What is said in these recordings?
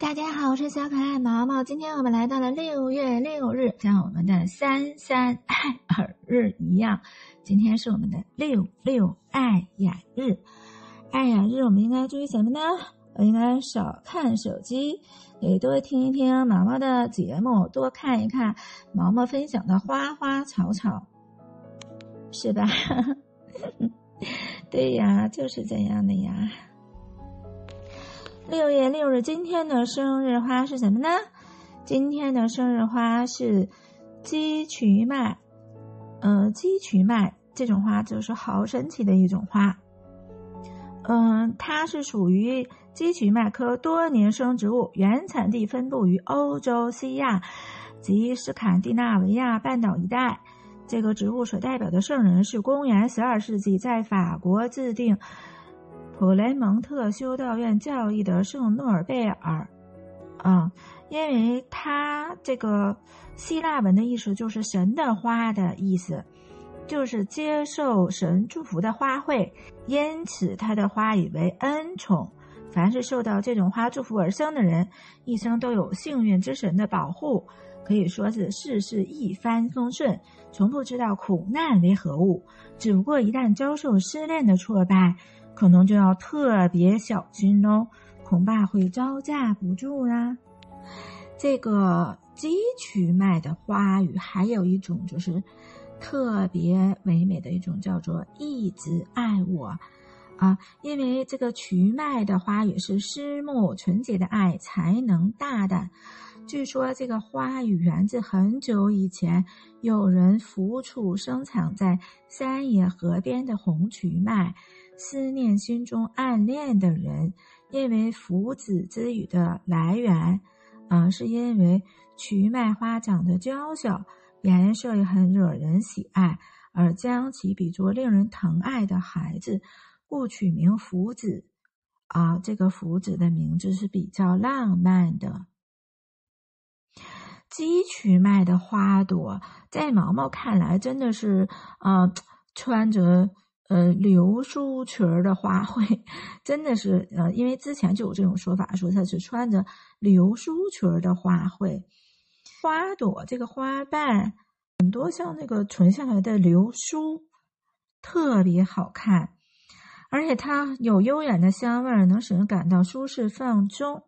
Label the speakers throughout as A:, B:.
A: 大家好，我是小可爱毛毛。今天我们来到了六月六日，像我们的三三爱耳日一样，今天是我们的六六爱眼日。爱眼日，我们应该注意什么呢？我应该少看手机，也多听一听毛毛的节目，多看一看毛毛分享的花花草草，是吧？对呀，就是这样的呀。六月六日，今天的生日花是什么呢？今天的生日花是鸡曲麦。呃，鸡曲麦这种花就是好神奇的一种花。嗯，它是属于鸡曲麦科多年生植物，原产地分布于欧洲、西亚及斯堪的纳维亚半岛一带。这个植物所代表的圣人是公元十二世纪在法国制定。普雷蒙特修道院教义的圣诺尔贝尔，啊，因为他这个希腊文的意思就是神的花的意思，就是接受神祝福的花卉，因此他的花语为恩宠。凡是受到这种花祝福而生的人，一生都有幸运之神的保护，可以说是事事一帆风顺，从不知道苦难为何物。只不过一旦遭受失恋的挫败，可能就要特别小心喽，恐怕会招架不住啦。这个鸡曲麦的花语还有一种就是特别唯美的一种，叫做“一直爱我”啊，因为这个曲麦的花语是湿木纯洁的爱，才能大胆。据说这个花语源自很久以前，有人抚触生长在山野河边的红曲麦。思念心中暗恋的人，因为福子之语的来源，啊，是因为曲麦花长得娇小，颜色也很惹人喜爱，而将其比作令人疼爱的孩子，故取名福子。啊，这个福子的名字是比较浪漫的。鸡曲麦的花朵，在毛毛看来，真的是啊，穿着。呃，流苏裙儿的花卉，真的是呃，因为之前就有这种说法，说它是穿着流苏裙儿的花卉。花朵这个花瓣很多像那个存下来的流苏，特别好看，而且它有悠远的香味儿，能使人感到舒适放松。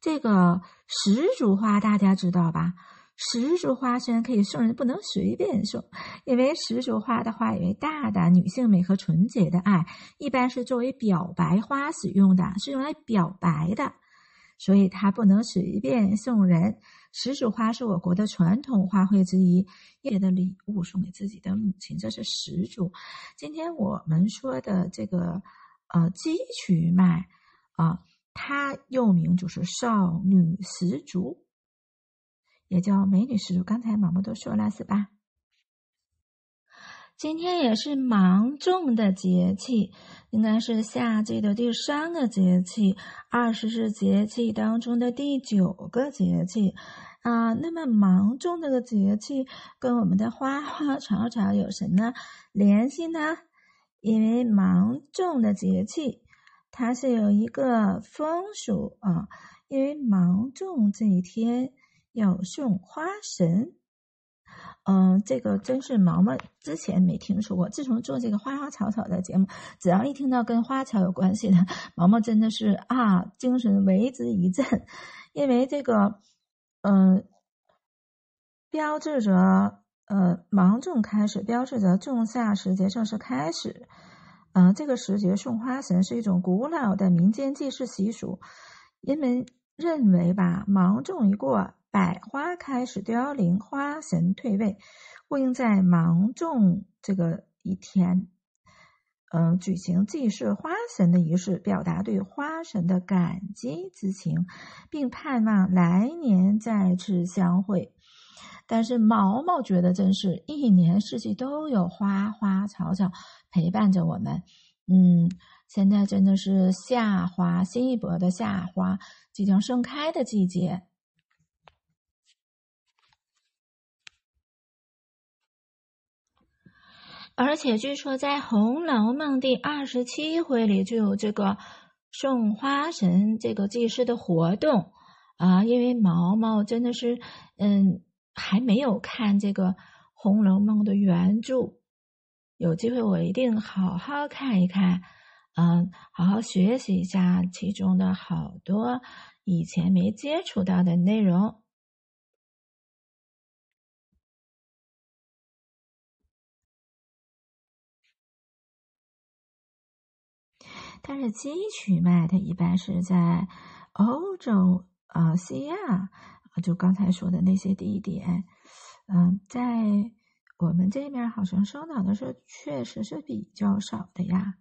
A: 这个石竹花大家知道吧？石竹花虽然可以送人，不能随便送，因为石竹花的话，为大胆女性美和纯洁的爱，一般是作为表白花使用的，是用来表白的，所以它不能随便送人。石竹花是我国的传统花卉之一，叶的礼物送给自己的母亲，这是石竹。今天我们说的这个呃鸡曲麦啊，它又名就是少女石竹。也叫美女石竹，刚才毛毛都说了是吧？今天也是芒种的节气，应该是夏季的第三个节气，二十四节气当中的第九个节气啊。那么芒种这个节气跟我们的花花草草有什么联系呢？因为芒种的节气，它是有一个风俗啊，因为芒种这一天。要送花神，嗯，这个真是毛毛之前没听说过。自从做这个花花草草的节目，只要一听到跟花草有关系的，毛毛真的是啊，精神为之一振。因为这个，嗯，标志着呃芒种开始，标志着仲夏时节正式开始。嗯，这个时节送花神是一种古老的民间祭祀习俗，人们认为吧，芒种一过。百花开始凋零，花神退位，故应在芒种这个一天，嗯，举行祭祀花神的仪式，表达对花神的感激之情，并盼望来年再次相会。但是毛毛觉得，真是一年四季都有花花草草陪伴着我们。嗯，现在真的是夏花，新一波的夏花即将盛开的季节。而且据说，在《红楼梦》第二十七回里就有这个送花神这个祭祀的活动啊，因为毛毛真的是嗯还没有看这个《红楼梦》的原著，有机会我一定好好看一看，嗯，好好学习一下其中的好多以前没接触到的内容。但是基曲脉它一般是在欧洲、啊西亚，啊就刚才说的那些地点，嗯，在我们这边好像收到的是确实是比较少的呀。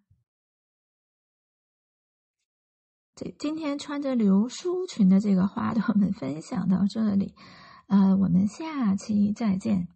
A: 这今天穿着流苏裙的这个花朵们分享到这里，呃，我们下期再见。